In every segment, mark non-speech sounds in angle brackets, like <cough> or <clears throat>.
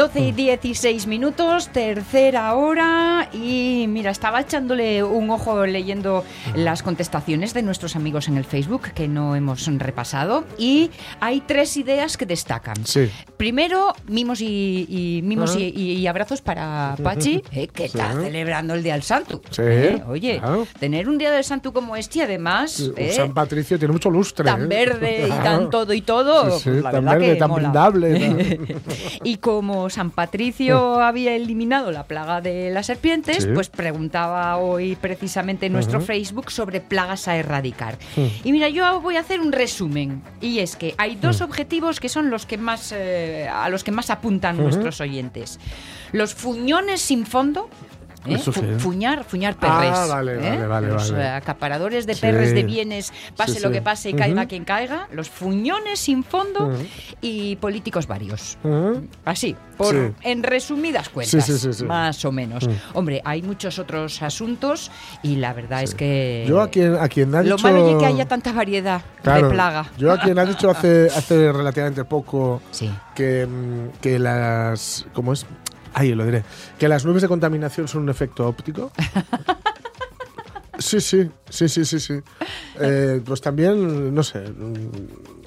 Doce y 16 minutos, tercera hora y mira, estaba echándole un ojo leyendo las contestaciones de nuestros amigos en el Facebook que no hemos repasado y hay tres ideas que destacan. Sí. Primero, mimos y, y- mimos Ah. y, abrazos para Pachi, <laughs> eh, que está celebrando el Día del Santo. Sí, Eh, Oye, claro. tener un Día del Santo como este además eh, San Patricio tiene mucho lustre. tan ¿eh? verde y <laughs> tan todo y todo, pues la tan verdad verde, que tan mola. brindable. <laughs> y como San Patricio había eliminado la plaga de las serpientes, Sí. pues preguntaba hoy precisamente en nuestro. Facebook sobre plagas a erradicar. Mm. Y mira, yo voy a hacer un resumen. Y es que hay dos objetivos que son los que más eh, a los que más apuntan nuestros oyentes. Los fuñones sin fondo. ¿Eh? Eso sí. Fu- Fuñar, fuñar Ah, perres. vale, ¿eh? vale, vale, Los vale. eh, acaparadores de Sí. perres de bienes, pase Sí, lo que pase y caiga quien caiga. Los fuñones sin fondo y políticos varios. Así, por, en resumidas cuentas, Sí, sí, sí, sí. más o menos. Hombre, hay muchos otros asuntos y la verdad es que Yo a quien, a quien ha lo dicho... malo es que haya tanta variedad Claro, de plaga. Yo a quien ha dicho hace, hace relativamente poco que, mm, que las... ¿Cómo es? Ahí lo diré. Que las nubes de contaminación son un efecto óptico. Sí, sí, sí, sí, sí, sí. Eh, pues también, no sé,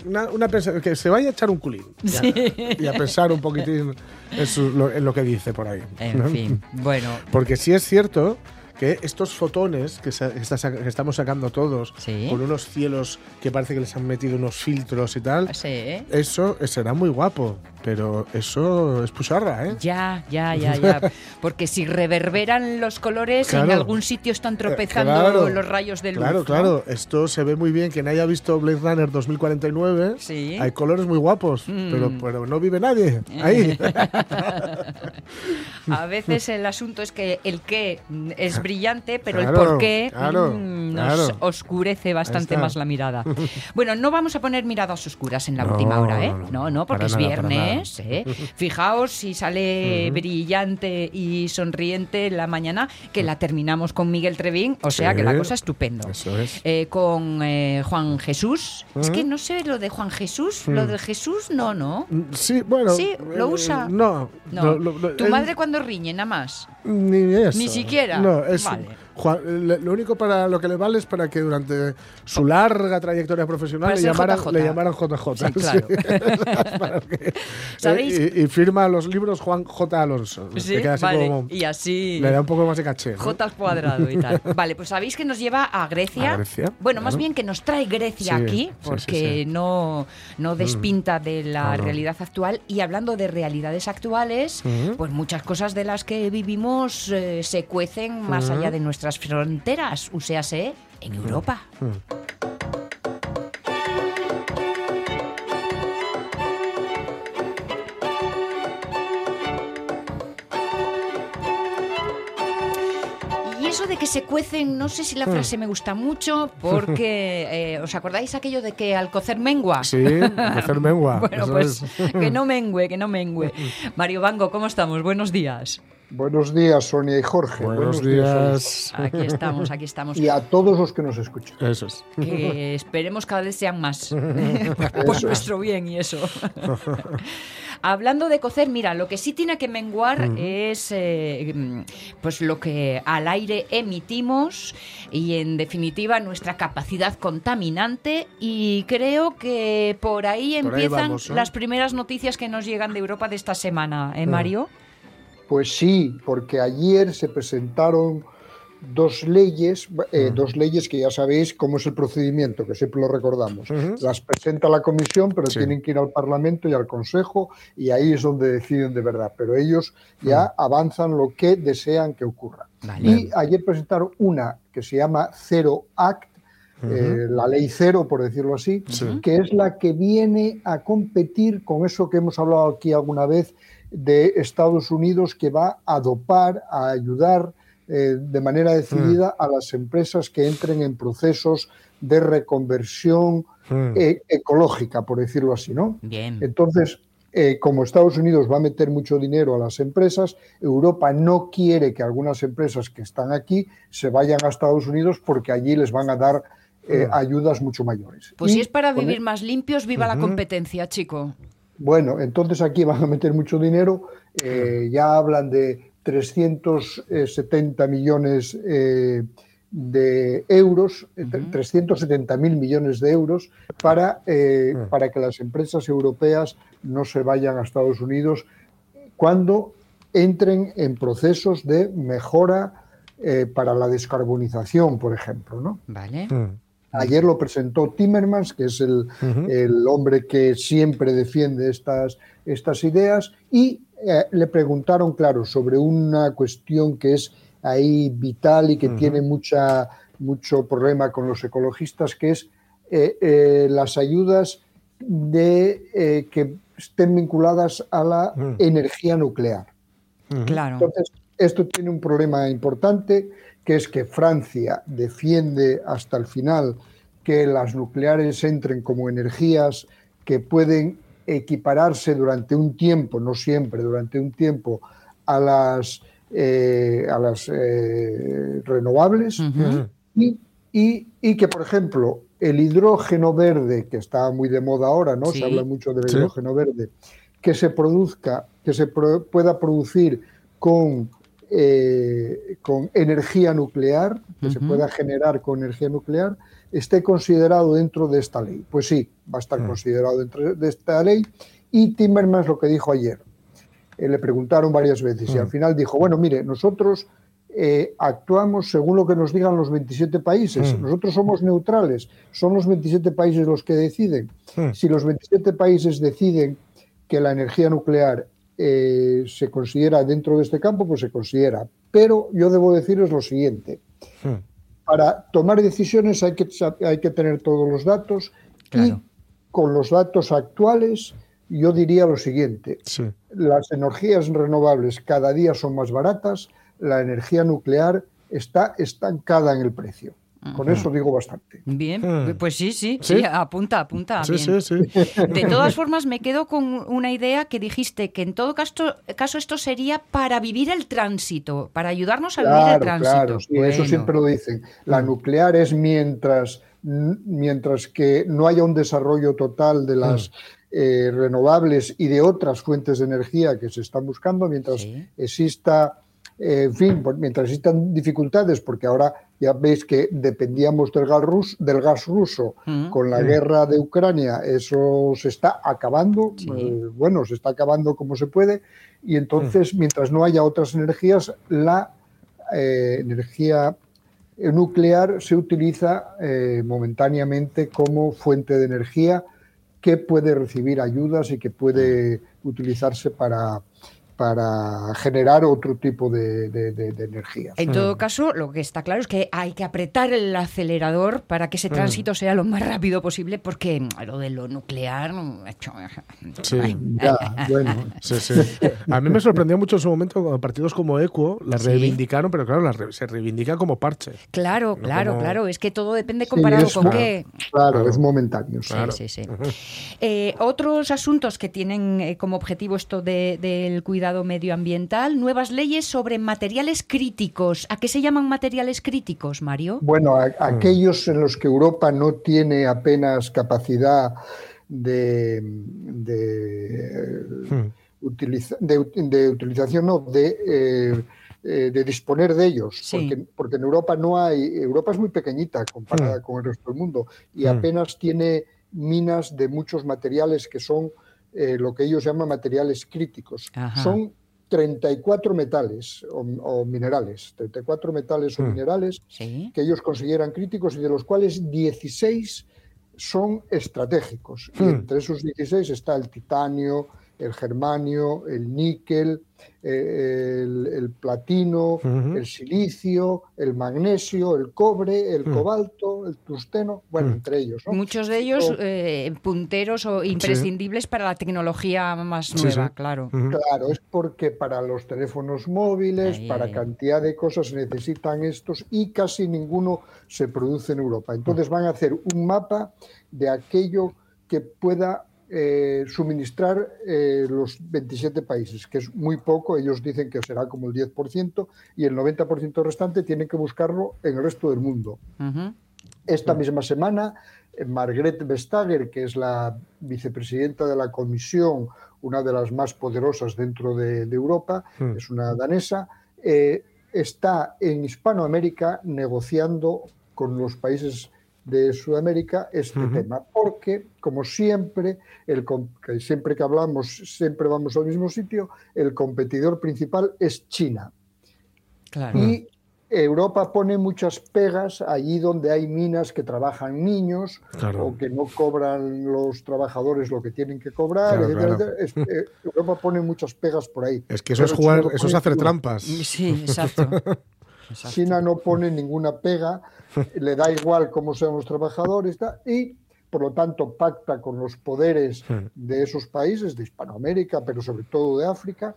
una, una que se vaya a echar un culín ya, y a pensar un poquitín en, su- lo, en lo que dice por ahí. En ¿no? fin, bueno, Porque sí es cierto que estos fotones que, sa- que estamos sacando todos, Sí. con unos cielos que parece que les han metido unos filtros y tal, sí, eso será muy guapo, pero eso es pucharra, ¿eh? Ya, ya, ya, ya. <laughs> Porque si reverberan los colores, en algún sitio están tropezando claro. los rayos de luz. Claro, ¿no? claro, esto se ve muy bien. Quien haya visto Blade Runner 2049, Sí. hay colores muy guapos, Mm. pero, pero no vive nadie ahí. <laughs> A veces el asunto es que el qué es brillante, pero el por qué mm, nos oscurece bastante más la mirada. <laughs> Bueno, no vamos a poner miradas oscuras en la No, última hora, ¿eh? no, no, porque es nada, ¿eh? Fijaos si sale brillante y sonriente la mañana, que la terminamos con Miguel Trevín, o sea Sí. que la cosa estupendo. Eso es. Eh, con eh, Juan Jesús. Es que no sé lo de Juan Jesús, lo Mm. de Jesús, no, no. Sí, bueno. Sí, lo eh, usa. No, No. lo- lo- lo- tu madre cuando riñe, nada más. Ni eso. Ni siquiera. No, es. Vale. Juan- le- lo único para lo que le vale es para que durante su larga trayectoria profesional Para le llamaran, JJ. le llamaran JJ. Sí, claro. <laughs> Que- <laughs> ¿Sabéis? eh, Y, y firma los libros Juan J. Alonso. Sí, así vale. como- Y así. le da un poco más de caché. ¿no? J al cuadrado y tal. <laughs> Vale, pues sabéis que nos lleva a Grecia. A Grecia, bueno, más bien que nos trae Grecia Sí, aquí, sí, sí, porque sí. no, no despinta de la realidad actual. Y hablando de realidades actuales, Ujú. pues muchas cosas de las que vivimos eh, se cuecen más Ujú. allá de nuestras fronteras, sé, en Europa. Y eso de que se cuecen, no sé si la frase me gusta mucho, porque <laughs> eh, ¿os acordáis aquello de que al cocer mengua? Sí, hacer mengua. <laughs> Bueno, pues es. que no mengue, que no mengue. Mario Bango, ¿cómo estamos? Buenos días. Buenos días, Sonia y Jorge. Buenos días. Aquí estamos, aquí estamos. Y a todos los que nos escuchan. Eso es. Que esperemos cada vez sean más. <laughs> Por nuestro bien y eso. <laughs> Hablando de cocer, mira, lo que sí tiene que menguar es eh, pues lo que al aire emitimos y en definitiva nuestra capacidad contaminante y creo que por ahí Por ahí empiezan vamos, ¿eh? las primeras noticias que nos llegan de Europa de esta semana, ¿eh, Mm. Pues sí, porque ayer se presentaron dos leyes, eh, dos leyes que ya sabéis cómo es el procedimiento, que siempre lo recordamos. Las presenta la comisión, pero Sí. tienen que ir al Parlamento y al Consejo, y ahí es donde deciden de verdad. Pero ellos ya avanzan lo que desean que ocurra. Vale. Y ayer presentaron una que se llama Zero Act, eh, la ley cero, por decirlo así, Sí. que es la que viene a competir con eso que hemos hablado aquí alguna vez de Estados Unidos, que va a dopar, a ayudar eh, de manera decidida a las empresas que entren en procesos de reconversión Mm. eh, ecológica, por decirlo así, ¿no? Bien. Entonces, eh, como Estados Unidos va a meter mucho dinero a las empresas, Europa no quiere que algunas empresas que están aquí se vayan a Estados Unidos porque allí les van a dar eh, ayudas mucho mayores. Pues Y si es para vivir e- más limpios, viva la competencia, chico. Bueno, entonces aquí van a meter mucho dinero. eh, ya hablan de 370 millones eh, de euros, eh, 370 mil millones de euros para, eh, para que las empresas europeas no se vayan a Estados Unidos cuando entren en procesos de mejora eh, para la descarbonización, por ejemplo, ¿no? Vale. Mm. Ayer lo presentó Timmermans, que es el, el hombre que siempre defiende estas, estas ideas, y eh, le preguntaron, claro, sobre una cuestión que es ahí vital y que tiene mucha, mucho problema con los ecologistas, que es eh, eh, las ayudas de, eh, que estén vinculadas a la energía nuclear. Claro. Entonces, esto tiene un problema importante, que es que Francia defiende hasta el final que las nucleares entren como energías que pueden equipararse durante un tiempo, no siempre, durante un tiempo, a las, eh, a las eh, renovables y, y- y que, por ejemplo, el hidrógeno verde, que está muy de moda ahora, ¿no? Sí. Se habla mucho del Sí. hidrógeno verde, que se produzca, que se pro- pueda producir con, eh, con energía nuclear, que se pueda generar con energía nuclear, esté considerado dentro de esta ley. Pues sí, va a estar considerado dentro de esta ley. Y Timmermans lo que dijo ayer, eh, le preguntaron varias veces y al final dijo, bueno, mire, nosotros eh, actuamos según lo que nos digan los 27 países. Nosotros somos neutrales, son los 27 países los que deciden. Si los 27 países deciden que la energía nuclear eh, se considera dentro de este campo, pues se considera. Pero yo debo deciros lo siguiente. Para tomar decisiones hay que, hay que tener todos los datos Claro. y con los datos actuales yo diría lo siguiente. Sí. Las energías renovables cada día son más baratas, la energía nuclear está estancada en el precio. Con eso digo bastante. Bien, Mm. pues sí, sí, ¿Sí? sí, apunta, apunta. Sí, bien. sí, sí. De todas formas, me quedo con una idea que dijiste, que en todo caso, caso esto sería para vivir el tránsito, para ayudarnos a vivir el tránsito. claro, sí, eso Bueno. siempre lo dicen. La nuclear es mientras, mientras que no haya un desarrollo total de las eh, renovables y de otras fuentes de energía que se están buscando, mientras Sí. exista, eh, en fin, pues, mientras existan dificultades, porque ahora ya veis que dependíamos del gas, rus- del gas ruso Mm. con la guerra de Ucrania, eso se está acabando, Sí. eh, bueno, se está acabando como se puede, y entonces, mientras no haya otras energías, la eh, energía nuclear se utiliza eh, momentáneamente como fuente de energía que puede recibir ayudas y que puede utilizarse para, para generar otro tipo de, de- de- de energía. En todo caso, lo que está claro es que hay que apretar el acelerador para que ese tránsito sea lo más rápido posible, porque lo de lo nuclear. mm, <laughs> Sí. Ya, bueno, <laughs> Sí, sí. A mí me sorprendió mucho en su momento cuando partidos como Equo las Sí. reivindicaron, pero claro, re- se reivindica como parche. Claro, No claro, como- claro. Es que todo depende Sí, comparado es con qué. claro, es momentáneo. sí. Claro. Sí, sí, sí. Eh, otros asuntos que tienen eh, como objetivo esto de- del cuidado medioambiental, nuevas leyes sobre materiales críticos. ¿A qué se llaman materiales críticos, Mario? Bueno, a- aquellos en los que Europa no tiene apenas capacidad de, de, utiliza- de- de utilización, no, de, eh, eh, de disponer de ellos, Sí. porque, porque en Europa no hay, Europa es muy pequeñita comparada con el resto del mundo y Mm. apenas tiene minas de muchos materiales que son eh, lo que ellos llaman materiales críticos. Ajá. Son 34 metales o, o minerales, 34 metales o Mm. minerales Sí. que ellos consideran críticos y de los cuales 16 son estratégicos. Y Hmm. entre esos 16 está el titanio, el germanio, el níquel, eh, el, el platino, el silicio, el magnesio, el cobre, el Hmm. cobalto, el tungsteno, bueno, Hmm. entre ellos. ¿no? Muchos de ellos eh, punteros o imprescindibles para la tecnología más Sí, nueva, sí. claro. Claro, es porque para los teléfonos móviles, Ahí, para ahí. cantidad de cosas se necesitan estos y casi ninguno se produce en Europa. Entonces van a hacer un mapa de aquello que pueda eh, suministrar eh, los 27 países, que es muy poco, ellos dicen que será como el 10% y el 90% restante tienen que buscarlo en el resto del mundo. Esta misma semana, Margrethe Vestager, que es la vicepresidenta de la Comisión, una de las más poderosas dentro de, de Europa, Mm. es una danesa, eh, está en Hispanoamérica negociando con los países de Sudamérica este tema, porque como siempre, el, siempre que hablamos, siempre vamos al mismo sitio, el competidor principal es China. Claro. Y Europa pone muchas pegas allí donde hay minas que trabajan niños Claro. o que no cobran los trabajadores lo que tienen que cobrar. Claro, etcétera, claro. etcétera. Es- eh, Europa pone muchas pegas por ahí. Es que eso es jugar, eso es hacer trampas. Sí, exacto. <laughs> Exacto. China no pone ninguna pega, le da igual cómo sean los trabajadores y por lo tanto pacta con los poderes de esos países, de Hispanoamérica, pero sobre todo de África,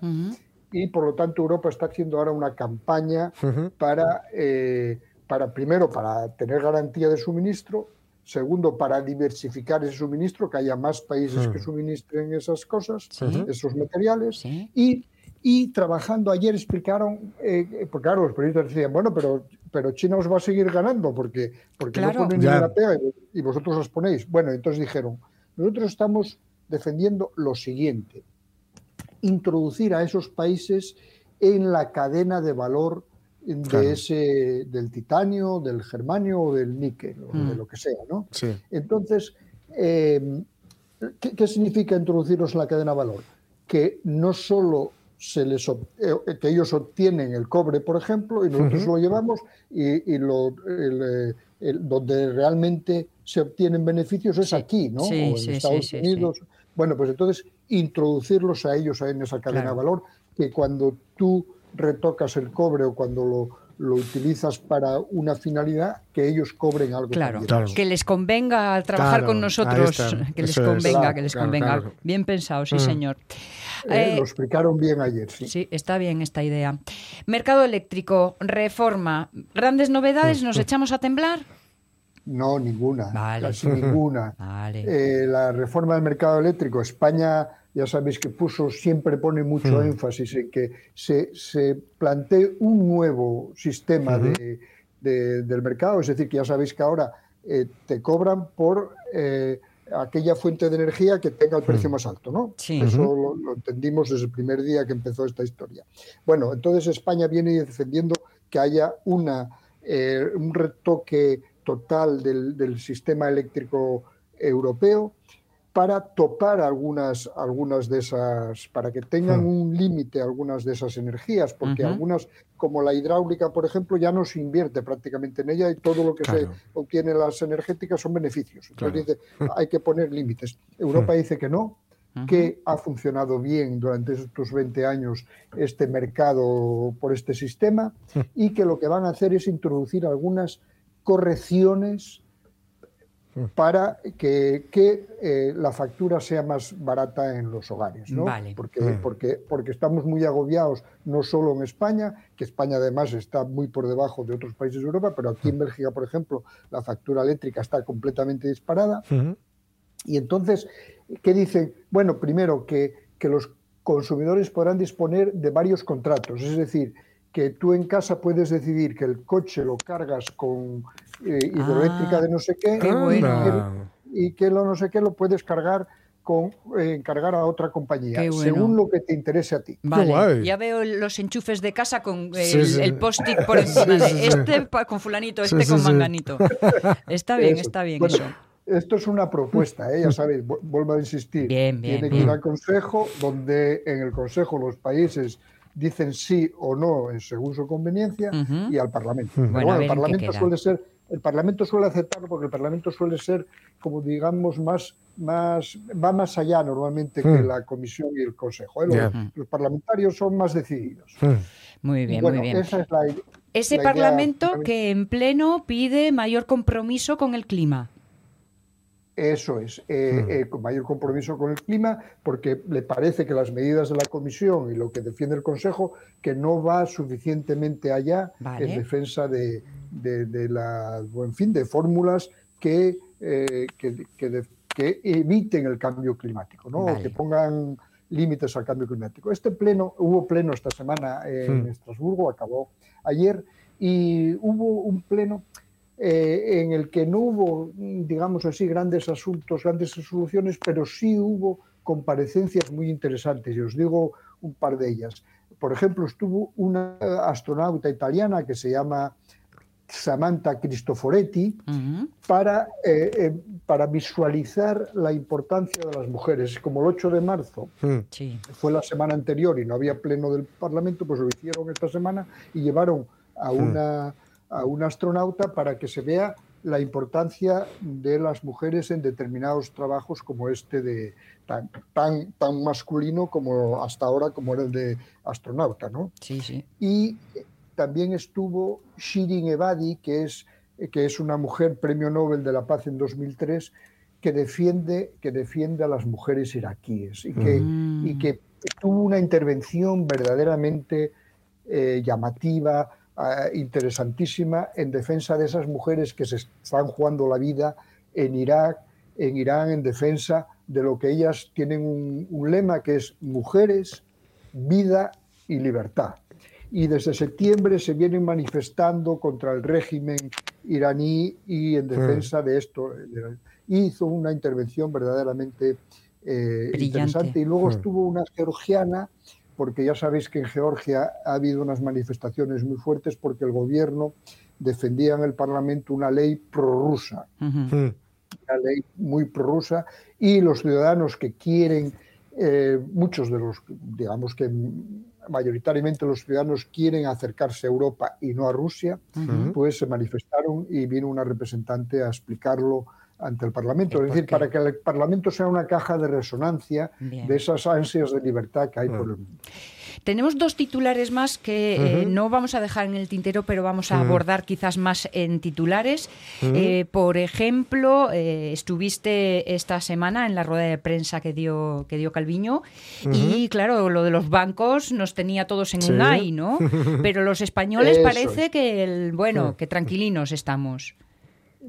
y por lo tanto Europa está haciendo ahora una campaña para, eh, para primero, para tener garantía de suministro, segundo, para diversificar ese suministro, que haya más países que suministren esas cosas, esos materiales, y, y trabajando ayer explicaron, eh, porque claro, los periodistas decían, bueno, pero, pero China os va a seguir ganando porque, porque Claro. no ponen Ya. ninguna pega y, y vosotros las ponéis. Bueno, entonces dijeron, nosotros estamos defendiendo lo siguiente, introducir a esos países en la cadena de valor de Claro. ese del titanio, del germanio o del níquel o Mm. de lo que sea, ¿no? Sí. Entonces, eh, ¿qué, qué significa introducirlos en la cadena de valor? Que no solo se les ob- eh, que ellos obtienen el cobre, por ejemplo, y nosotros lo llevamos y, y lo, el, eh, el- donde realmente se obtienen beneficios es aquí, ¿no? Sí, o en sí, sí, Estados sí, Unidos. Bueno, pues entonces introducirlos a ellos en esa cadena Claro. de valor, que cuando tú retocas el cobre o cuando lo, lo utilizas para una finalidad, que ellos cobren algo. Claro. que les convenga trabajar Claro, con nosotros, que les convenga, Claro, que les convenga. Bien pensado, sí, Mm. señor. Eh, Eh, lo explicaron bien ayer, sí. Sí, está bien esta idea. Mercado eléctrico, reforma, grandes novedades, Mm, ¿nos echamos a temblar? No, ninguna, Vale. casi ninguna. <laughs> Vale. Eh, la reforma del mercado eléctrico, España, ya sabéis que puso, siempre pone mucho Hmm. énfasis en que se, se plantee un nuevo sistema Ujú. de- de- del mercado, es decir, que ya sabéis que ahora eh, te cobran por eh, aquella fuente de energía que tenga el precio más alto, ¿no? Sí. Eso lo entendimos desde el primer día que empezó esta historia. Bueno, entonces España viene defendiendo que haya una, eh, un retoque total del, del sistema eléctrico europeo para topar algunas, algunas de esas, para que tengan Hmm. un límite algunas de esas energías, porque algunas, como la hidráulica, por ejemplo, ya no se invierte prácticamente en ella y todo lo que se obtiene en las energéticas son beneficios. Entonces Claro. dice, hay que poner límites. Europa dice que no, que ha funcionado bien durante estos 20 años este mercado por este sistema y que lo que van a hacer es introducir algunas correcciones para que, que, eh, la factura sea más barata en los hogares, ¿no? Vale. Porque, Mm. porque, porque estamos muy agobiados, no solo en España, que España además está muy por debajo de otros países de Europa, pero aquí en Bélgica, por ejemplo, la factura eléctrica está completamente disparada. Y entonces, ¿qué dicen? Bueno, primero que, que los consumidores podrán disponer de varios contratos, es decir, que tú en casa puedes decidir que el coche lo cargas con eh, hidroeléctrica Ah, de no sé qué, qué y bueno. que- y que lo no sé qué lo puedes cargar con eh, encargar a otra compañía, bueno. según lo que te interese a ti. Vale, ya veo los enchufes de casa con el, Sí, sí. el post-it por <laughs> encima Sí, de sí, sí. este con fulanito, este Sí, con manganito. <laughs> Está bien, Eso. está bien Bueno, eso. Esto es una propuesta, ¿eh? ya sabéis, vu- vuelvo a insistir. Bien, bien, Tiene que ir al Consejo, donde en el Consejo los países dicen sí o no en según su conveniencia y al Parlamento. Bueno, el Parlamento suele ser el Parlamento suele aceptarlo porque el Parlamento suele ser como digamos más más va más allá normalmente que Mm. la Comisión y el Consejo. ¿eh? Los, parlamentarios son más decididos. Mm. Muy bien, bueno, muy bien. esa es la, Ese la Parlamento que en pleno pide mayor compromiso con el clima. Eso es, eh, eh, con mayor compromiso con el clima, porque le parece que las medidas de la Comisión y lo que defiende el Consejo, que no va suficientemente allá Vale. en defensa de, de- de la, en fin, de fórmulas que, eh, que, que de- que eviten el cambio climático, ¿no? Vale. que pongan límites al cambio climático. Este pleno, hubo pleno esta semana en. Estrasburgo, acabó ayer, y hubo un pleno eh, en el que no hubo, digamos así, grandes asuntos, grandes resoluciones, pero sí hubo comparecencias muy interesantes, y os digo un par de ellas. Por ejemplo, estuvo una astronauta italiana que se llama Samantha Cristoforetti Ujú. para, eh, eh, para visualizar la importancia de las mujeres. Como el 8 de marzo Mm. Sí. fue la semana anterior y no había pleno del Parlamento, pues lo hicieron esta semana y llevaron a una, a una astronauta para que se vea la importancia de las mujeres en determinados trabajos como este de tan, tan, tan masculino como hasta ahora como era el de astronauta, ¿no? Sí, sí. Y también estuvo Shirin Ebadi, que es, que es una mujer premio Nobel de la Paz en 2003, que defiende, que defiende a las mujeres iraquíes y que, Mm. y que tuvo una intervención verdaderamente eh, llamativa, eh, interesantísima, en defensa de esas mujeres que se están jugando la vida en Irak, en Irán, en defensa de lo que ellas tienen un, un lema que es mujeres, vida y libertad. Y desde septiembre se vienen manifestando contra el régimen iraní y en defensa de esto. Hizo una intervención verdaderamente eh, interesante. Y luego Mm. estuvo una georgiana, porque ya sabéis que en Georgia ha habido unas manifestaciones muy fuertes porque el gobierno defendía en el Parlamento una ley prorrusa. Mm. una ley muy prorrusa y los ciudadanos que quieren, eh, muchos de los, digamos que mayoritariamente los ciudadanos quieren acercarse a Europa y no a Rusia, pues se manifestaron y vino una representante a explicarlo ante el Parlamento. ¿Y Es decir, qué? para que el Parlamento sea una caja de resonancia Bien. de esas ansias de libertad que hay por el mundo. Tenemos dos titulares más que eh, no vamos a dejar en el tintero, pero vamos a abordar quizás más en titulares. Eh, por ejemplo, eh, estuviste esta semana en la rueda de prensa que dio, que dio Calviño y claro, lo de los bancos nos tenía todos en Sí. un ay, ¿no? <laughs> Pero los españoles Eso parece es. que, el, bueno, que tranquilinos estamos.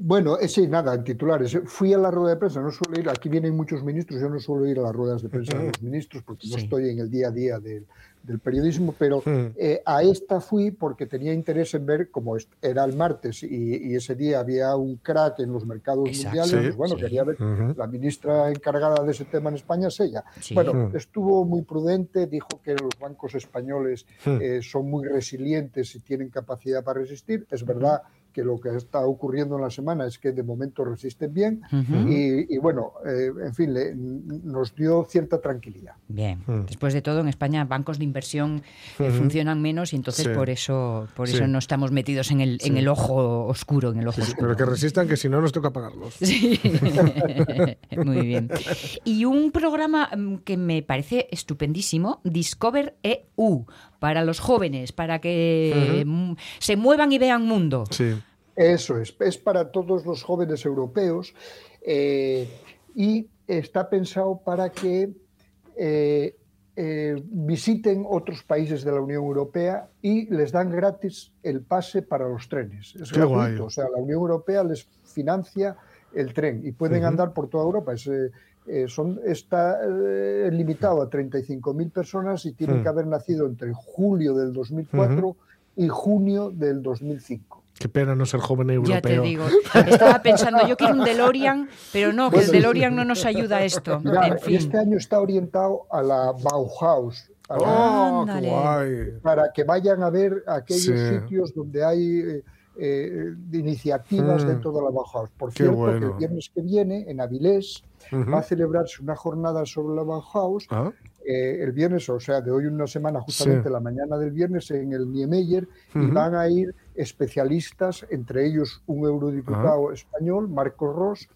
Bueno, eh, sí, nada, en titulares. Fui a la rueda de prensa, no suelo ir, aquí vienen muchos ministros, yo no suelo ir a las ruedas de prensa de los ministros porque no estoy en el día a día del, del periodismo, pero eh, a esta fui porque tenía interés en ver, como est- era el martes y, y ese día había un crack en los mercados Exacto. mundiales, Sí, pues bueno, sí. quería ver, la ministra encargada de ese tema en España es ella. Bueno, estuvo muy prudente, dijo que los bancos españoles eh, son muy resilientes y tienen capacidad para resistir. Es verdad que lo que está ocurriendo en la semana es que de momento resisten bien y, y bueno, eh, en fin, le- nos dio cierta tranquilidad. Bien, Mm. después de todo en España bancos de inversión eh, funcionan menos y entonces Sí. por eso por eso no estamos metidos en el en el ojo oscuro, en el ojo Sí, sí, oscuro. pero que resistan, que si no nos toca pagarlos. Sí, <laughs> muy bien. Y un programa mm, que me parece estupendísimo, Discover EU, para los jóvenes, para que mm, se muevan y vean mundo. Sí. Eso es, es para todos los jóvenes europeos eh, y está pensado para que eh, eh, visiten otros países de la Unión Europea y les dan gratis el pase para los trenes. Es Qué gratuito, guay. o sea, la Unión Europea les financia el tren y pueden andar por toda Europa. Es, eh, son, está eh, limitado a 35.000 personas y tienen Hmm. que haber nacido entre julio del 2004 y junio del 2005. Qué pena no ser joven europeo. Ya te digo, estaba pensando, yo quiero un DeLorean, pero no, que el DeLorean no nos ayuda a esto. Mira, En fin. este año está orientado a la Bauhaus, a la- ¡Oh, qué Ándale. guay! para que vayan a ver aquellos Sí. sitios donde hay eh, eh, de iniciativas Mm. dentro de la Bauhaus. Por Qué cierto, que el viernes que viene, en Avilés, va a celebrarse una jornada sobre la Bauhaus Ah, eh, el viernes, o sea, de hoy una semana, justamente Sí. la mañana del viernes, en el Niemeyer, y van a ir especialistas, entre ellos un eurodiputado español, Marcos Ross,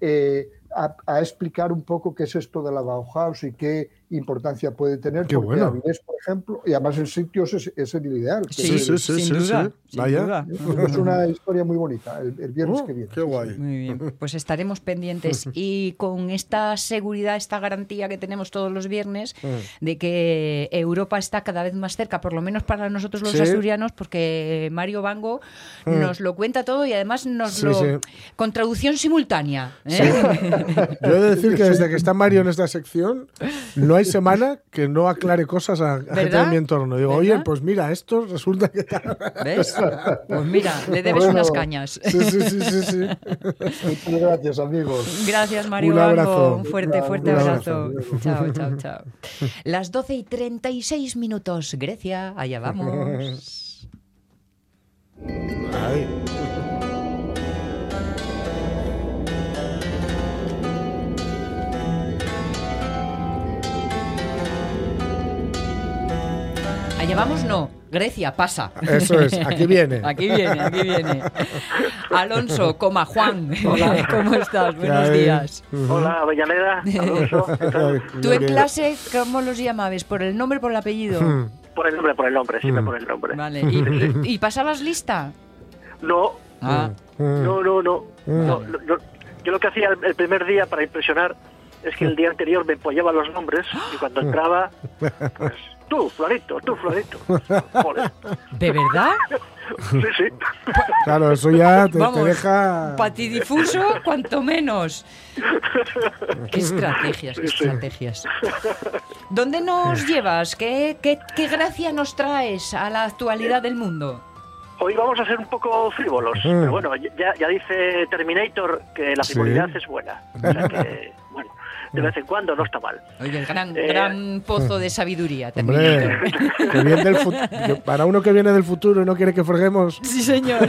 eh, a, a explicar un poco qué es esto de la Bauhaus y qué importancia puede tener, Qué porque bueno. Avilés, por ejemplo, y además el sitio es, es el ideal. Sí, sí, sí, sin sí, duda, sí. sin Vaya. duda. es una historia muy bonita, el, el viernes Oh, que viene. qué guay. Muy bien, pues estaremos pendientes <laughs> y con esta seguridad, esta garantía que tenemos todos los viernes Mm. de que Europa está cada vez más cerca, por lo menos para nosotros los Sí. Asturianos, porque Mario Bango nos lo cuenta todo y además nos Sí, lo sí. con traducción simultánea. ¿eh? <laughs> Yo he de decir que desde que está Mario en esta sección, no hay semana que no aclare cosas a, a gente de mi entorno. Digo, ¿Verdad? oye, pues mira, esto resulta que... ¿Ves? Pues mira, le debes Bueno. unas cañas. Sí, sí, sí, sí, sí. Muchas gracias, amigos. Gracias, Mario Un abrazo. Bango. Un fuerte, fuerte Un abrazo. abrazo. Chao, chao, chao. Las 12 y 36 minutos. Grecia, allá vamos. Ay. Allá vamos, no. Grecia, pasa. Eso es, aquí viene. <laughs> Aquí viene, aquí viene. Alonso, coma Juan. <laughs> ¿Cómo estás? Buenos días. Hola, Avellaneda. Alonso. <laughs> ¿Tú en clase cómo los llamabas? ¿Por el nombre o por el apellido? Por el nombre, por el nombre, siempre por el nombre. Vale. ¿Y, y, y pasabas lista? No, Ah, Mm. no, no, no. No, lo- yo, yo lo que hacía el, el primer día para impresionar es que el día anterior me empollaba los nombres y cuando entraba, pues, tú, Florito, tú, Florito. Joder. <laughs> ¿de verdad? Sí, sí. Claro, eso ya te, te Vamos, deja... Patidifuso, cuanto menos. Qué estrategias, qué Sí, sí. estrategias. ¿Dónde nos llevas? ¿Qué, qué, qué gracia nos traes a la actualidad del mundo? Hoy vamos a ser un poco frívolos, pero bueno, ya, ya dice Terminator que la Sí. frivolidad es buena. O sea que, <laughs> bueno, de vez en cuando no está mal. Oye, el gran, Eh, gran pozo de sabiduría. Hombre, Terminator. que viene del que para uno que viene del futuro y no quiere que forguemos... Sí, señor. <laughs>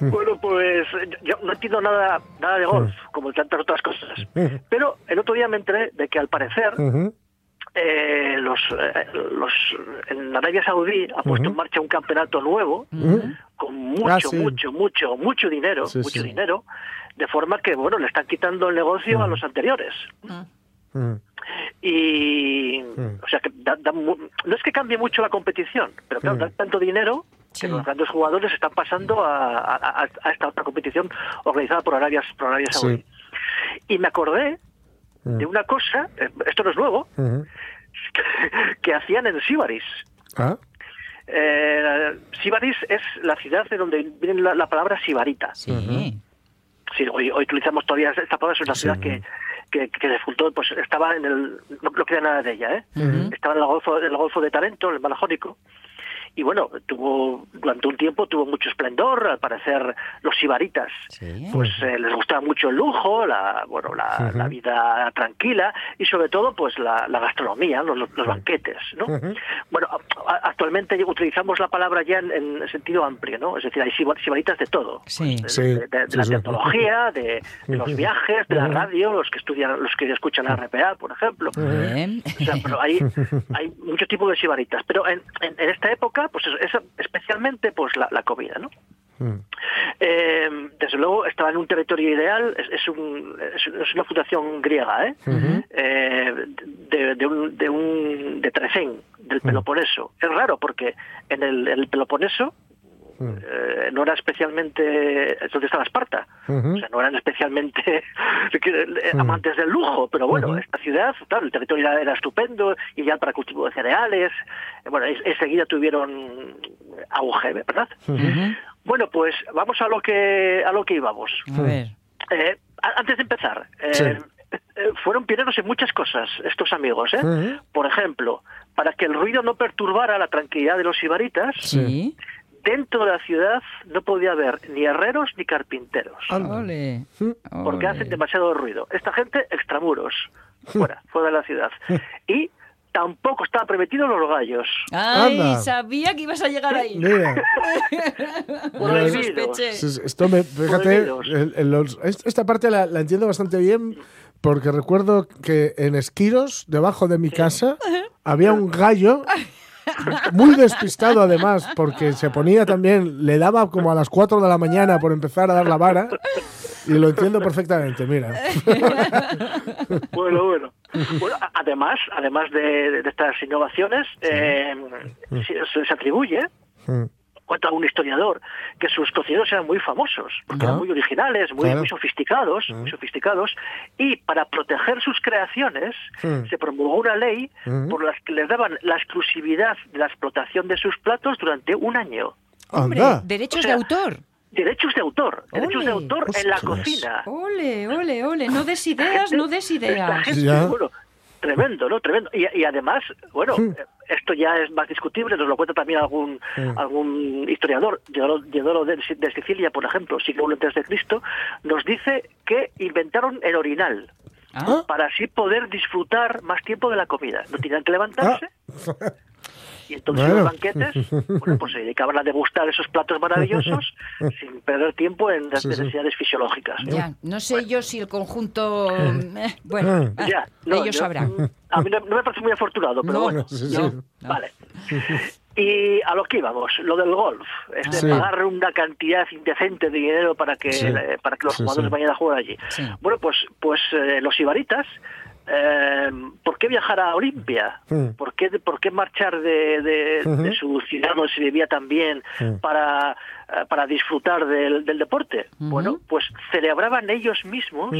Bueno, pues yo no entiendo nada, nada de golf, como tantas otras cosas. Pero el otro día me enteré de que al parecer. Eh, los, eh, los en Arabia Saudí ha puesto en marcha un campeonato nuevo con mucho, Ah, sí. mucho, mucho, mucho dinero, Sí, mucho sí. dinero, de forma que bueno le están quitando el negocio a los anteriores. Mm. Y o sea que da- da mu- no es que cambie mucho la competición, pero claro, dan tanto dinero Sí. que los grandes jugadores están pasando a, a- esta otra competición organizada por Arabia, por Arabia Sí. Saudí. Y me acordé de una cosa, eh, esto no es nuevo, <laughs> que hacían en Sibaris. Ah, Eh, Sibaris es la ciudad de donde viene la, la palabra sibarita. Sí. Sí, hoy, hoy utilizamos todavía esta palabra, es una ciudad que, que, que se fundó, pues estaba en el, no, no queda nada de ella, ¿eh? Estaba en el Golfo, en el Golfo de Tarento, en el Mar Jónico, y bueno, tuvo, durante un tiempo tuvo mucho esplendor, al parecer los sibaritas, Sí. pues eh, les gustaba mucho el lujo, la, bueno, la, la vida tranquila y sobre todo pues la, la gastronomía, los, los banquetes, ¿no? Bueno, a- actualmente utilizamos la palabra ya en, en sentido amplio, ¿no? Es decir, hay siba- sibaritas de todo. Sí. De, Sí, de- de sí, la sí. tecnología, de, de los viajes, de la radio, los que estudian, los que escuchan la RPA, por ejemplo. Bien. O sea, pero hay, hay mucho tipo de sibaritas. Pero en, en, en esta época, pues es, es especialmente pues la, la comida, ¿no? mm. Eh, desde luego estaba en un territorio ideal, es, es, un- es- una fundación griega, ¿eh? Eh, de, de un, de un de Trecén, del Peloponeso. Es raro porque en el, en el Peloponeso eh, no era especialmente es donde estaba Esparta, o sea, no eran especialmente <laughs> eh, amantes del lujo, pero bueno, esta ciudad, claro, el territorio era, era estupendo, ideal para cultivo de cereales, eh, bueno, enseguida tuvieron auge, ¿verdad? Bueno, pues vamos a lo que a lo que íbamos. A ver. Eh, antes de empezar, eh, Sí. fueron pioneros en muchas cosas estos amigos. ¿eh? Por ejemplo, para que el ruido no perturbara la tranquilidad de los ibaritas, Sí. Dentro de la ciudad no podía haber ni herreros ni carpinteros. Ole. porque hacen demasiado ruido. Esta gente, extramuros, fuera, fuera de la ciudad. Y tampoco estaban permitidos los gallos. Ay, Anda. sabía que ibas a llegar ahí. Mira, <laughs> Prohibidos. Esto me, fíjate, el- el- los- est- esta parte la, la entiendo bastante bien porque recuerdo que en Esquiros, debajo de mi casa, había un gallo <laughs> muy despistado además porque se ponía también, le daba como a las 4 de la mañana por empezar a dar la vara y lo entiendo perfectamente, mira. <laughs> Bueno, bueno. Bueno, además, además de, de estas innovaciones, eh, se, se les atribuye, Mm. Cuenta un historiador, que sus cocineros eran muy famosos, porque Ah. eran muy originales, muy, Claro. muy sofisticados, muy sofisticados, y para proteger sus creaciones Mm. se promulgó una ley Mm. por la que les daban la exclusividad de la explotación de sus platos durante un año. Hombre, Anda. derechos O sea, de autor. Derechos de autor, derechos de autor en la cocina. Ole, ole, ole. No des ideas, gente- no des ideas. gente, Ya. bueno, tremendo, ¿no? Tremendo. Y, y además, bueno, eh, esto ya es más discutible, nos lo cuenta también algún algún historiador, Diodoro, de, de Sicilia, por ejemplo, siglo I antes de Cristo, nos dice que inventaron el orinal Ah, para así poder disfrutar más tiempo de la comida. No tenían que levantarse. <laughs> Y entonces Bueno. los banquetes, bueno, pues se dedicaban a degustar esos platos maravillosos <laughs> sin perder tiempo en las Sí, sí. necesidades fisiológicas. ¿no? ya. No sé yo si el conjunto. <laughs> bueno, ah, Ya, no, ellos yo- sabrán. A mí no, no me parece muy afortunado, pero No, bueno. sí. Vale. <laughs> Y a lo que íbamos, lo del golf, es de Sí. pagar una cantidad indecente de dinero para que Sí. eh, para que los Sí, jugadores sí. vayan a jugar allí. Sí. Bueno, pues pues eh, los ibaritas, eh, ¿por qué viajar a Olimpia? ¿Por qué por qué marchar de, de- Ujú. de su ciudad donde se vivía tan bien para eh, para disfrutar del, del deporte? Bueno, pues celebraban ellos mismos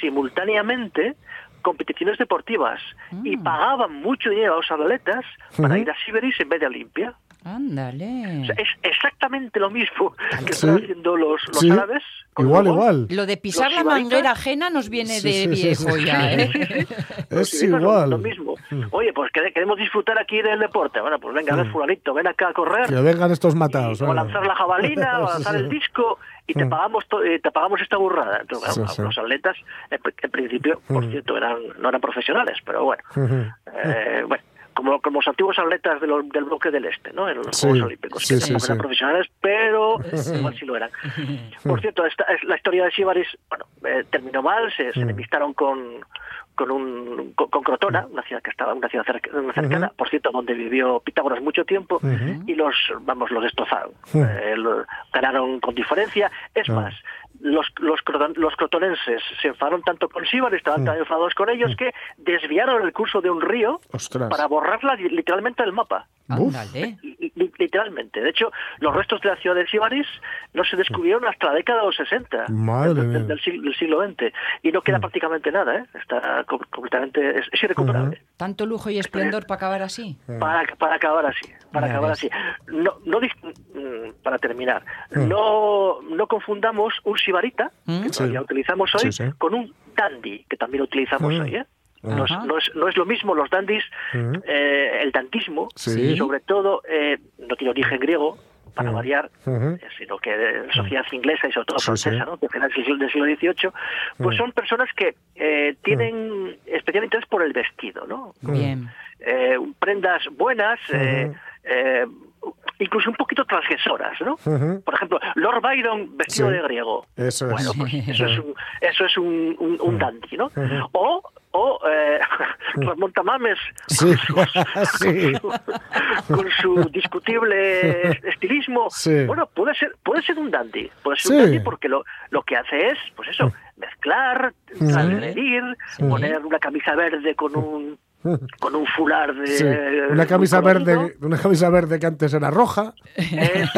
simultáneamente competiciones deportivas y pagaban mucho dinero a los atletas para ir a Siberis en vez de a Olimpia. Ándale. O sea, es exactamente lo mismo que Sí. están haciendo los, los Sí. árabes. con Igual, igual. Lo de pisar la manguera ajena nos viene Sí, de viejo sí. ya, ¿eh? <laughs> Es igual. Lo mismo. Oye, pues quere- queremos disfrutar aquí del deporte. Bueno, pues venga, a ver, fulanito, ven acá a correr. Que vengan estos matados. o a lanzar la jabalina, <laughs> o a lanzar el disco y te Mm. pagamos to- eh, te pagamos esta burrada. Entonces, Sí, claro, sí. los atletas, en, pr- en principio, por Mm. cierto, eran, no eran profesionales, pero bueno. Ujú. Eh, bueno, como, como los antiguos atletas de los- del bloque del Este, ¿no? En los Sí, Juegos Olímpicos, sí, que sí, tampoco eran profesionales, pero igual sí lo eran. <laughs> Por cierto, esta, es la historia de Sibaris, bueno, eh, terminó mal, se, Mm. se enemistaron con con un con, con Crotona, una ciudad que estaba una ciudad cercana, por cierto, donde vivió Pitágoras mucho tiempo y los vamos los destrozaron. Eh, lo- ganaron con diferencia. Es Ah. más, los, los, los crotonenses se enfadaron tanto con Sibar, estaban tan enfadados con ellos que desviaron el curso de un río Ostras. para borrarla li- literalmente del mapa. Li- Literalmente. De hecho, los restos de la ciudad de Sibaris no se descubrieron hasta la década de los 60 Madre del, mía. del- del siglo, del siglo XX. Y no queda prácticamente nada, ¿eh? Está com- completamente... Es, es irrecuperable. Tanto lujo y esplendor para acabar así. Para, para acabar así, para Ya acabar así. No, no mm, para terminar, no, no confundamos un sibarita, Mm. que Sí. todavía utilizamos hoy, Sí, sí. con un dandy, que también utilizamos Mm. hoy. ¿eh? No, es, no, es, no es lo mismo los dandis, Mm. eh, el dandismo, Sí. sobre todo, eh, no tiene origen griego, para variar, eh, sino que de sociedad inglesa y sobre todo Sí, francesa, sí. ¿no? de finales del siglo, del siglo XVIII, pues son personas que eh, tienen especial interés por el vestido, ¿no? Bien. eh, prendas buenas, eh, eh, incluso un poquito transgresoras, ¿no? Por ejemplo, Lord Byron vestido Sí. de griego. Eso es. Bueno, pues eso es un, eso es un, un, un dandy, ¿no? O, o eh, <laughs> Ramón Tamames Sí, <laughs> sí. con su discutible <laughs> estilismo. Sí. Bueno, puede ser, puede ser un dandy, puede ser un dandy porque lo, lo que hace es, pues eso, mezclar, Mm. transgredir, poner una camisa verde con un con un fular de Sí. Una camisa verde, una camisa verde que antes era roja, <laughs> Es-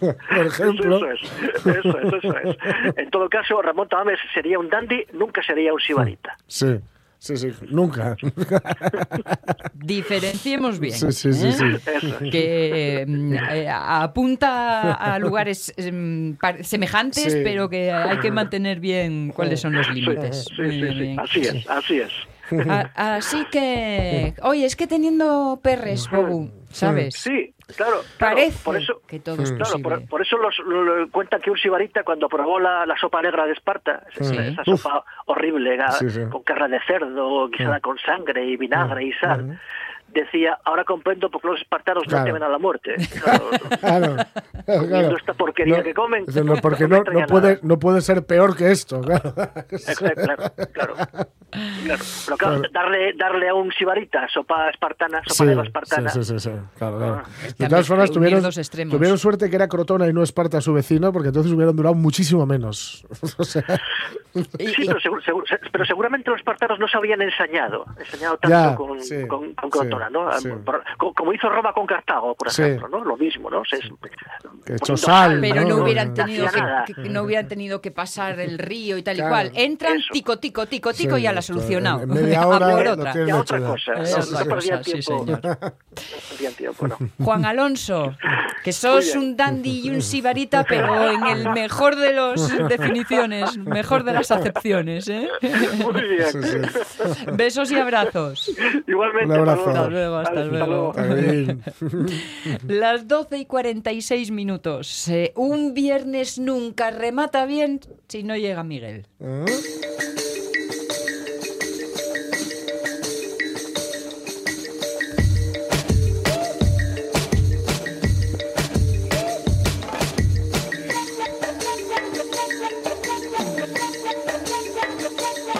por ejemplo. Eso es, eso es, eso es. En todo caso, Ramón Tamames sería un dandy, nunca sería un sibarita. Sí, sí, sí, nunca. <laughs> Diferenciemos bien. Sí, sí, sí, ¿eh? Que mm, eh, apunta a lugares em, semejantes, pero que hay que mantener bien cuáles son los límites. Así es, así es. A- así que, oye, es que teniendo perres, Bobu, ¿sabes? Sí, claro. claro, Parece por eso, que todo es Claro, posible. por, por eso los, lo, lo- cuentan que un sibarita cuando probó la, la sopa negra de Esparta, esa, Sí. esa Uf. sopa horrible, ga- Sí, sí. con carne de cerdo, guisada con sangre y vinagre y sal, decía, ahora comprendo por qué los espartanos Claro. no temen a la muerte. <laughs> Claro, Claro, esta porquería No, que comen, <laughs> no, porque no puede, no puede ser peor que esto. <laughs> Claro. Exacto, claro, claro, claro. Pero claro, darle, darle a un sibarita sopa espartana, sopa Sí, negra espartana, sí, sí, sí, sí, claro, claro. De todas formas, tuvieron, suerte que era Crotona y no Esparta su vecino, porque entonces hubieran durado muchísimo menos. O sea, Y- Sí, pero, seguro- seguro- pero seguramente los espartanos no se habían ensañado, enseñado tanto Ya, con, sí, con, con sí, Crotona, ¿no? sí. Por- co- como hizo Roma con Cartago, por Sí. ejemplo, ¿no? Lo mismo, ¿no? Se sal, pero no, No, hubieran no tenido que, no hubieran tenido que pasar el río y tal Claro. y cual. Entran, Eso. tico, tico, tico, tico, Sí, y ya la solucionado. en media <laughs> hora lo otra. tienen Ya hecho otra cosa, Es no, otra no perdían cosa, sí, tiempo. señor. No perdían tiempo, no. <laughs> Juan Alonso, que sos un dandy y un sibarita, pero en el mejor de las <laughs> definiciones, mejor de las acepciones. ¿eh? Muy bien. Sí, sí. Besos y abrazos. Igualmente. Un abrazo. Hasta Hasta luego, hasta luego. <laughs> Las 12 y 46 minutos. Eh, un viernes nunca remata bien si no llega Miguel. ¿Eh?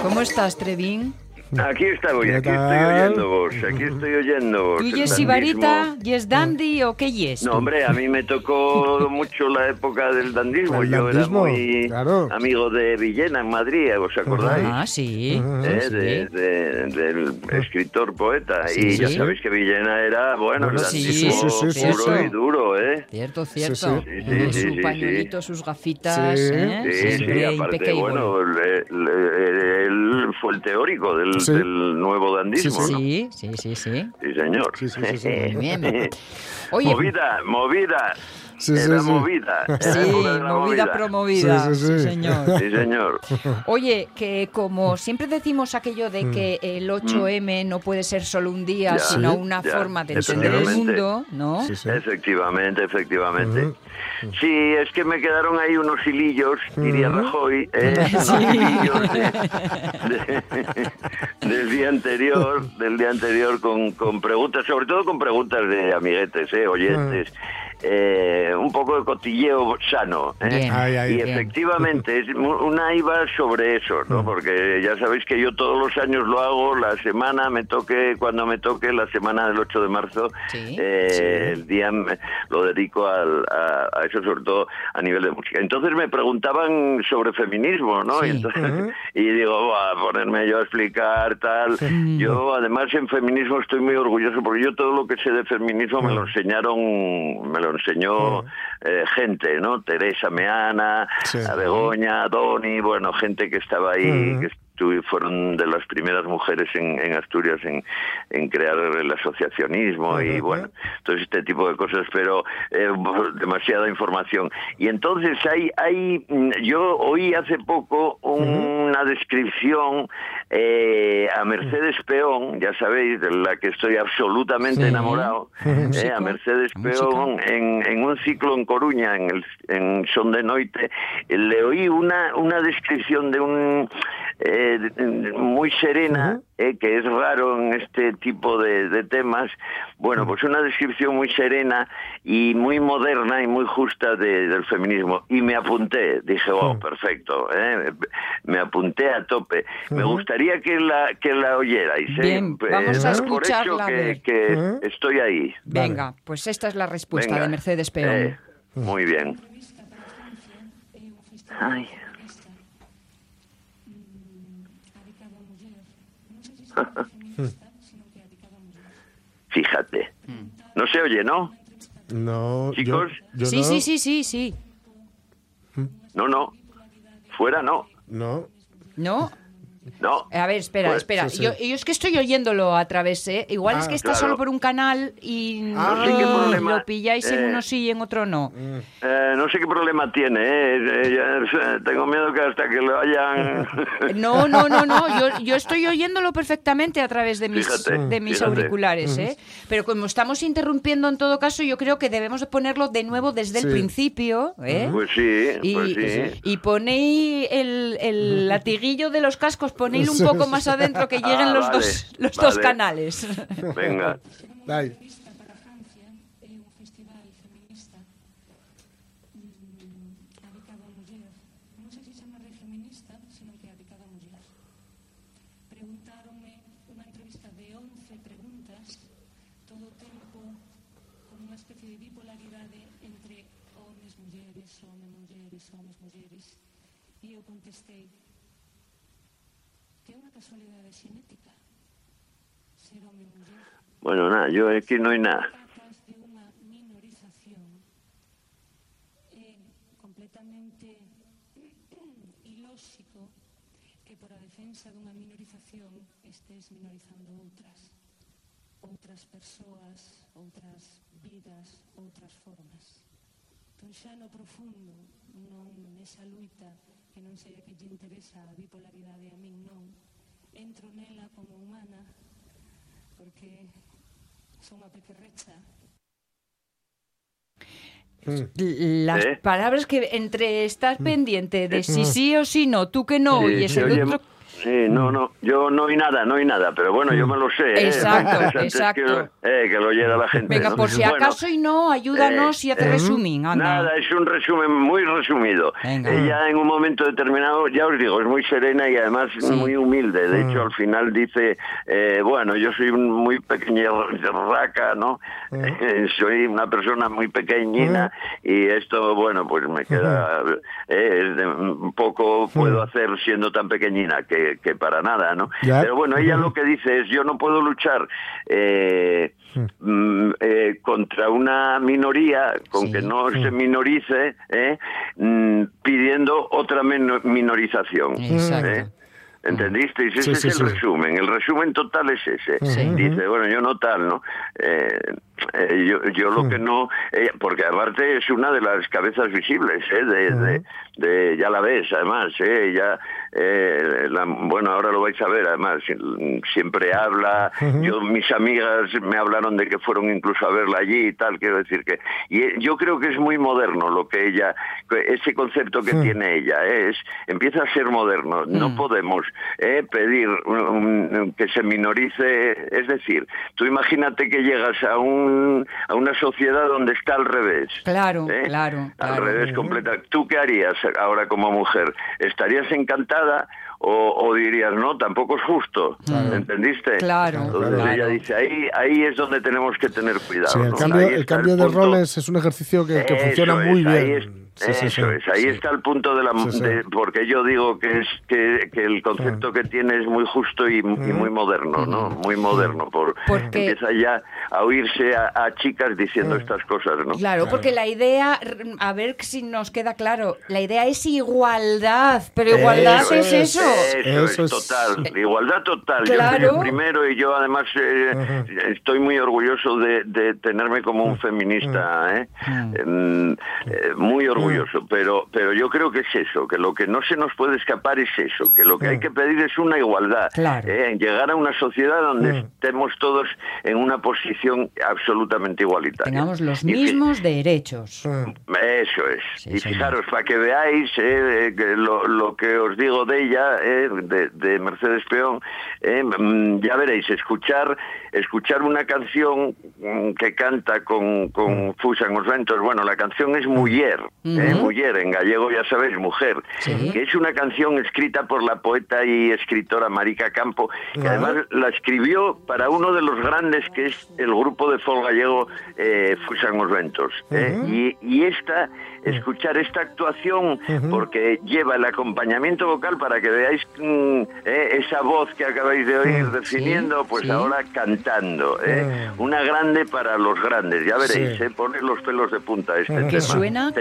¿Cómo estás, Trevín? Aquí estamos, ¿Qué aquí estoy oyendo vos, aquí estoy oyendo vos. ¿Tú yes sibarita, yes dandy o qué yes? No, hombre, a mí me tocó <laughs> mucho la época del dandismo. Yo dandismo, era muy claro. amigo de Villena en Madrid, ¿os acordáis? Ah, sí. Eh, sí. de- de- del escritor poeta Sí, y ya sí. sabéis que Villena era bueno el dandismo sí, sí, puro y duro eh Cierto, cierto. sí. Sí, sí, sí, su sí, sí. pañuelito, sus gafitas, Sí. ¿eh? Sí, sí, aparte, bueno, él fue el teórico del, Sí. del nuevo dandismo, Sí, ¿no? Sí, sí, sí, sí. Sí, señor. Sí, sí, sí, sí. Bien. <laughs> Oye, movida, movida. Sí, sí, Era sí. movida. era sí, la movida promovida. Sí, sí, sí. señor. Sí, señor. Oye, que como siempre decimos aquello de que el 8M no puede ser solo un día, Ya, sino Sí. una ya, forma de entender el mundo, ¿no? Sí, sí. Efectivamente, efectivamente. Sí, es que me quedaron ahí unos hilillos, diría Rajoy, eh, <laughs> unos hilillos de- de- <laughs> del día anterior, del día anterior con, con preguntas, sobre todo con preguntas de amiguetes, eh, oyentes. Eh, un poco de cotilleo sano. ¿eh? Bien. Ay, ay, y bien. efectivamente, es mu- una iba sobre eso, ¿no? Porque ya sabéis que yo todos los años lo hago, la semana me toque, cuando me toque, la semana del 8 de marzo, Sí. eh, el día me- lo dedico al- a, a eso, sobre todo a nivel de música. Entonces me preguntaban sobre feminismo, ¿no? Sí. Y, entonces- y digo, "Buah, ponerme yo a explicar tal. Yo, además, en feminismo estoy muy orgulloso porque yo todo lo que sé de feminismo me lo enseñaron, me lo enseñó eh, gente, ¿no? Teresa Meana, Sí. a Begoña, Doni, bueno, gente que estaba ahí, que fueron de las primeras mujeres en, en Asturias en, en crear el asociacionismo y bueno, todo este tipo de cosas, pero eh, demasiada información. Y entonces hay, hay, mm, yo oí hace poco una descripción eh, a Mercedes Peón, ya sabéis, de la que estoy absolutamente Sí. enamorado, <laughs> eh, a Mercedes. Peón en, en un ciclo en Coruña, en, el, en Son de Noite, le oí una, una descripción de un eh, muy serena, eh, que es raro en este tipo de, de temas. Bueno, pues una descripción muy serena y muy moderna y muy justa de- del feminismo. Y me apunté, dije, oh, perfecto, eh, me apunté a tope. Me gustaría que la, que la oyerais. eh, Bien, vamos a por hecho escucharla, que, estoy ahí. Venga, pues esta es la respuesta Venga. de Mercedes Peón. Eh, muy bien. Ay. <laughs> Fíjate. No se oye, ¿no? No, yo- Chicos. yo sí, no, sí, sí, sí, sí. No, no. Fuera no. No. ¿No? No. A ver, espera, Pues, espera. sí, sí. Yo, yo es que estoy oyéndolo a través, ¿eh? Igual es Ah, que está claro. solo por un canal y, Ah, y no sé qué problema, lo pilláis en uno sí y en otro no. Eh, no sé qué problema tiene, ¿eh? Eh, eh, tengo miedo que hasta que lo hayan... <laughs> No, no, no, no. Yo, yo estoy oyéndolo perfectamente a través de mis, Fíjate, de mis fíjate. auriculares, ¿eh? Pero como estamos interrumpiendo en todo caso, yo creo que debemos de ponerlo de nuevo desde el principio, ¿eh? Pues sí, Y, pues sí. y ponéis el, el <laughs> latiguillo de los cascos, ponéis un poco más adentro que lleguen Ah, los, vale, dos, los dos vale. canales. Venga. Dai. de xenética? Ser home muller? Bueno, nada, yo aquí non hai nada. Capas de unha minorización é completamente <clears throat> ilóxico que por a defensa dunha minorización estés minorizando outras outras persoas, outras vidas, outras formas. Entón xa no profundo, non nesa luita que non sei a que lle interesa a bipolaridade a min non, entro nela como humana porque son unha pequerrecha Las ¿Eh? palabras que entre estás pendiente de si sí o si no, tú que no, Sí, y se ese oye- otro... sí, no, no, yo no oí nada, no oí nada, pero bueno, yo me lo sé. ¿eh? Exacto, Lo interesante es exacto. Que, eh, que lo llega la gente. Venga, ¿no? por si Bueno, acaso y no, ayúdanos y haz eh, anda. Nada, es un resumen muy resumido. Venga. Ella en un momento determinado, ya os digo, es muy serena y además Sí. muy humilde. De hecho, al final dice, eh, bueno, yo soy un muy pequeña raca, ¿no? soy una persona muy pequeñina y esto, bueno, pues me queda, eh, es de- poco puedo hacer siendo tan pequeñina que, que para nada, ¿no? Pero bueno, ella lo que dice es, yo no puedo luchar eh, mm, eh, contra una minoría con Sí. que no se minorice, eh, mm, pidiendo otra minorización. Exacto. ¿eh? ¿Entendisteis? Ese Sí, es sí, el sí. resumen. El resumen total es ese. Sí. Dice, bueno, yo no tal, ¿no? Eh, eh, yo, yo lo que no... eh, porque aparte es una de las cabezas visibles, ¿eh? De, de- de- ya la ves, además, ¿eh? Ya, eh, la- bueno, ahora lo vais a ver, además, si- siempre habla. Yo, mis amigas me hablaron de que fueron incluso a verla allí y tal, quiero decir que... Y eh, yo creo que es muy moderno lo que ella... Ese concepto que tiene ella, ¿eh? es empieza a ser moderno. No podemos eh, pedir um, que se minorice, es decir, tú imagínate que llegas a un a una sociedad donde está al revés. Claro, ¿eh? claro, Al claro. revés completa. ¿Tú qué harías ahora como mujer? ¿Estarías encantada o, o dirías no, tampoco es justo? ¿Entendiste? Claro, Entonces claro. ella dice ahí ahí es donde tenemos que tener cuidado. Sí, el ¿no? cambio, el de punto. roles es un ejercicio que, funciona es, muy ahí bien. Es- Sí, sí, eso sí, es, ahí sí. está el punto de la Sí, sí. de- porque yo digo que es que, que el concepto que tiene es muy justo y, y muy moderno, ¿no? Muy moderno por Porque- empieza ya a oírse a, a chicas diciendo estas cosas, ¿no? Claro, porque la idea, a ver si nos queda claro, la idea es igualdad, pero igualdad Eso es, es. eso. Eso, Eso es es- total, igualdad total. Yo Claro. soy el primero y yo además eh, estoy muy orgulloso de, de tenerme como un feminista, ¿eh? Em, eh, muy orgulloso. Pero, pero yo creo que es eso, que lo que no se nos puede escapar es eso, que lo que hay que pedir es una igualdad, Claro. ¿eh? llegar a una sociedad donde estemos todos en una posición absolutamente igualitaria. Tengamos los mismos derechos. eso es. Sí, y fijaros, para que veáis eh, que lo, lo que os digo de ella, eh, de, de Mercedes Peón, eh, mm, ya veréis, escuchar escuchar una canción mm, que canta con, con Fusan os Ventos, bueno, la canción es Mujer, eh. Mujer, en gallego ya sabéis, Mujer, Sí. que es una canción escrita por la poeta y escritora Marica Campo, que además la escribió para uno de los grandes que es el grupo de folk gallego eh, Fusan os Ventos. eh, y, y esta, escuchar esta actuación, porque lleva el acompañamiento vocal para que veáis mm, eh, esa voz que acabáis de oír definiendo, pues sí. ahora cantando. eh, Una grande para los grandes, ya veréis, Sí. eh, poner los pelos de punta a este Que tema. suena co-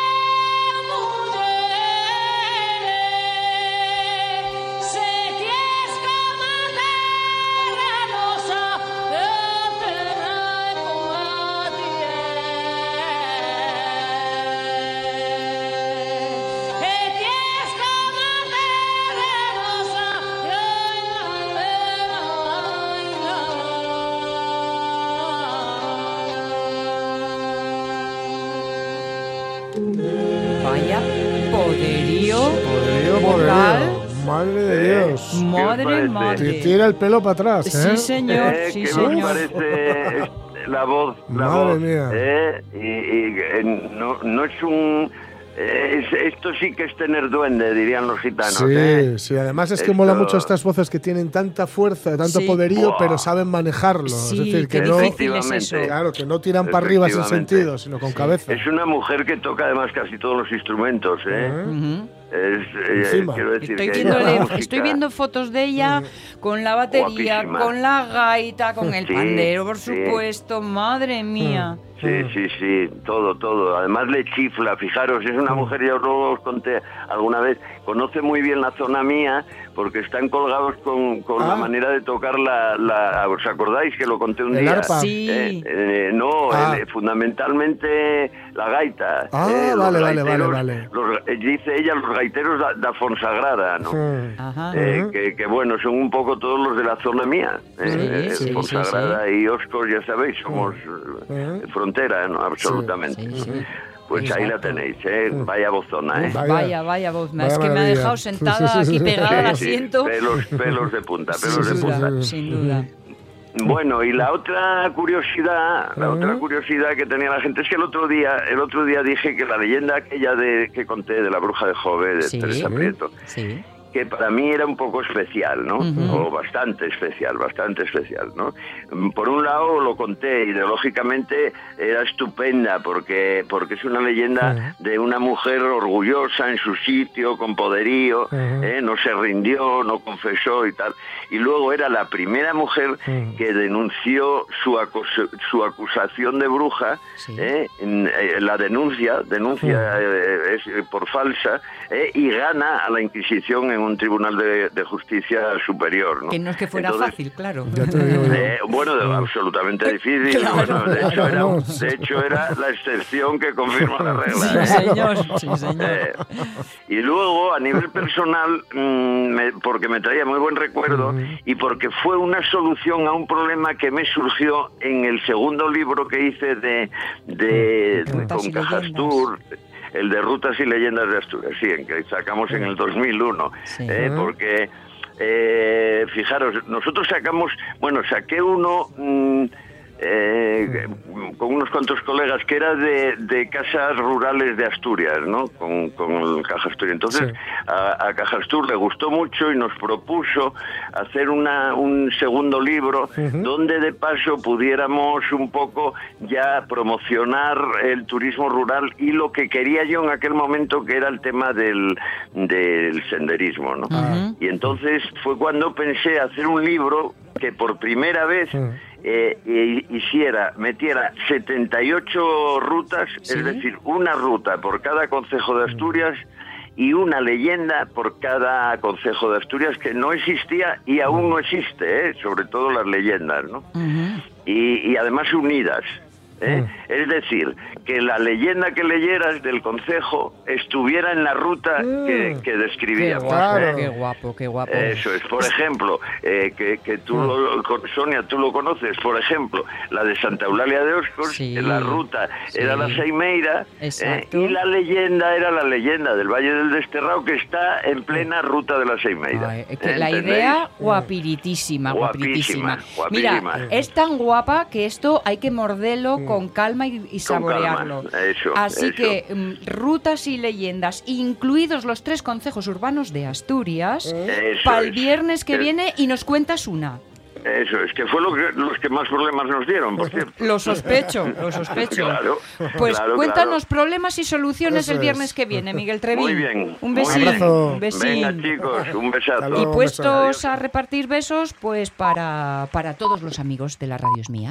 Madre, parece? Te madre. tira el pelo para atrás, ¿eh? Sí, señor, Eh, sí, ¿Qué os señor. parece eh, la voz? La Madre voz, mía. eh, y, y, eh, no, no es un... eh, es- esto sí que es tener duende, dirían los gitanos. Sí, ¿eh? sí, además es que Esto- mola mucho estas voces que tienen tanta fuerza, tanto Sí. poderío, Buah. pero saben manejarlo. Sí, es decir, que no, es claro, que no tiran para arriba sin sentido, sino con cabeza. Es una mujer que toca además casi todos los instrumentos, ¿eh? Ujú. Es, eh, quiero decir Estoy, que viéndole- música- estoy viendo fotos de ella con la batería, Guapísima. con la gaita, con el Sí, pandero, por sí. supuesto. Madre mía. Sí, sí, sí, todo, todo. Además le chifla, fijaros, es una mujer, ya os lo os conté alguna vez, conoce muy bien la zona mía porque están colgados con, con Ah. la manera de tocar la, la- ¿Os acordáis que lo conté un El día? arpa. Sí. Eh, eh, no, Ah. el- fundamentalmente la gaita. Ah, eh, los vale, vale, vale, gaiteros- vale. los- eh, dice ella, los gaiteros da, da Fonsagrada, ¿no? Mm. Ajá. Eh, que, que, bueno, son un poco todos los de la zona mía. eh, Sí, eh, sí, sí, Fonsagrada y Oscos, ya sabéis, somos eh, frontera, ¿no? absolutamente. Pues ahí la tenéis, ¿eh? vaya bozona, ¿eh? Vaya. Vaya, vaya es que me ha dejado sentada aquí pegada al Sí, sí, asiento. pelos, pelos de punta, pelos de sin punta. duda, sin duda. Bueno, y la otra curiosidad, la otra curiosidad que tenía la gente es que el otro día, el otro día dije que la leyenda aquella de que conté de la bruja de Jove de Sí. Teresa Prieto, Sí. Que para mí era un poco especial, ¿no? O bastante especial, bastante especial, ¿no? Por un lado lo conté, ideológicamente era estupenda porque porque es una leyenda de una mujer orgullosa en su sitio, con poderío. ¿eh? no se rindió, no confesó y tal. Y luego era la primera mujer que denunció su, acus- su acusación de bruja, Sí. ¿eh? Eh, la denuncia, denuncia eh, es eh, por falsa, ¿eh? y gana a la Inquisición en un tribunal de, de justicia superior. ¿no? Que no es que fuera Entonces, fácil, claro. Ya te digo yo. eh, bueno, absolutamente difícil. Claro. Bueno, de, hecho era, de hecho era la excepción que confirma la regla. Sí, ¿eh? señor, sí, <laughs> señor. Eh, y luego, a nivel personal, mm, me- porque me traía muy buen recuerdo y porque fue una solución a un problema que me surgió en el segundo libro que hice de, de, con y Cajastur, el de Rutas y Leyendas de Asturias, sí, en que sacamos en el 2001, Sí. eh, porque... eh, fijaros, nosotros sacamos, bueno, saqué uno mm, eh, con unos cuantos colegas que era de, de casas rurales de Asturias, ¿no? Con, con Cajastur. Entonces Sí. a, a Cajastur le gustó mucho y nos propuso hacer una, un segundo libro donde de paso pudiéramos un poco ya promocionar el turismo rural y lo que quería yo en aquel momento que era el tema del, del senderismo, ¿no? Ujú. Y entonces fue cuando pensé hacer un libro que por primera vez eh, eh, hiciera, metiera 78 rutas, es decir, una ruta por cada concejo de Asturias y una leyenda por cada concejo de Asturias que no existía y aún no existe, ¿eh? sobre todo las leyendas, ¿no? Y, y además unidas. ¿Eh? Es decir, que la leyenda que leyeras del concejo estuviera en la ruta que, que Qué describíamos. guapo, qué guapo, qué guapo. Eso es, por ejemplo, eh, que, que tú, lo- con- Sonia, tú lo conoces, por ejemplo, la de Santa Eulalia de Oscos, Sí, la ruta sí. era la Seimeira, eh, y la leyenda era la leyenda del Valle del Desterrado, que está en plena ruta de la Seimeira. Ay, que la idea guapiritísima, guapiritísima. Mira, es tan guapa que esto hay que morderlo con calma y, y saborearlo. calma, eso, Así eso. que mm, rutas y leyendas, incluidos los tres concejos urbanos de Asturias, para el es. viernes que Es- viene y nos cuentas una. Eso es, que fue lo que, los que más problemas nos dieron, por cierto. Lo sospecho, lo <laughs> sospecho. Claro, Pues claro, cuéntanos claro. problemas y soluciones Eso el viernes es. que viene, Miguel Trevín. Muy bien. Un. Abrazo. Un besín. Venga, chicos, un besazo. Y puestos a repartir besos, pues para, para todos los amigos de la Radio Es Mía.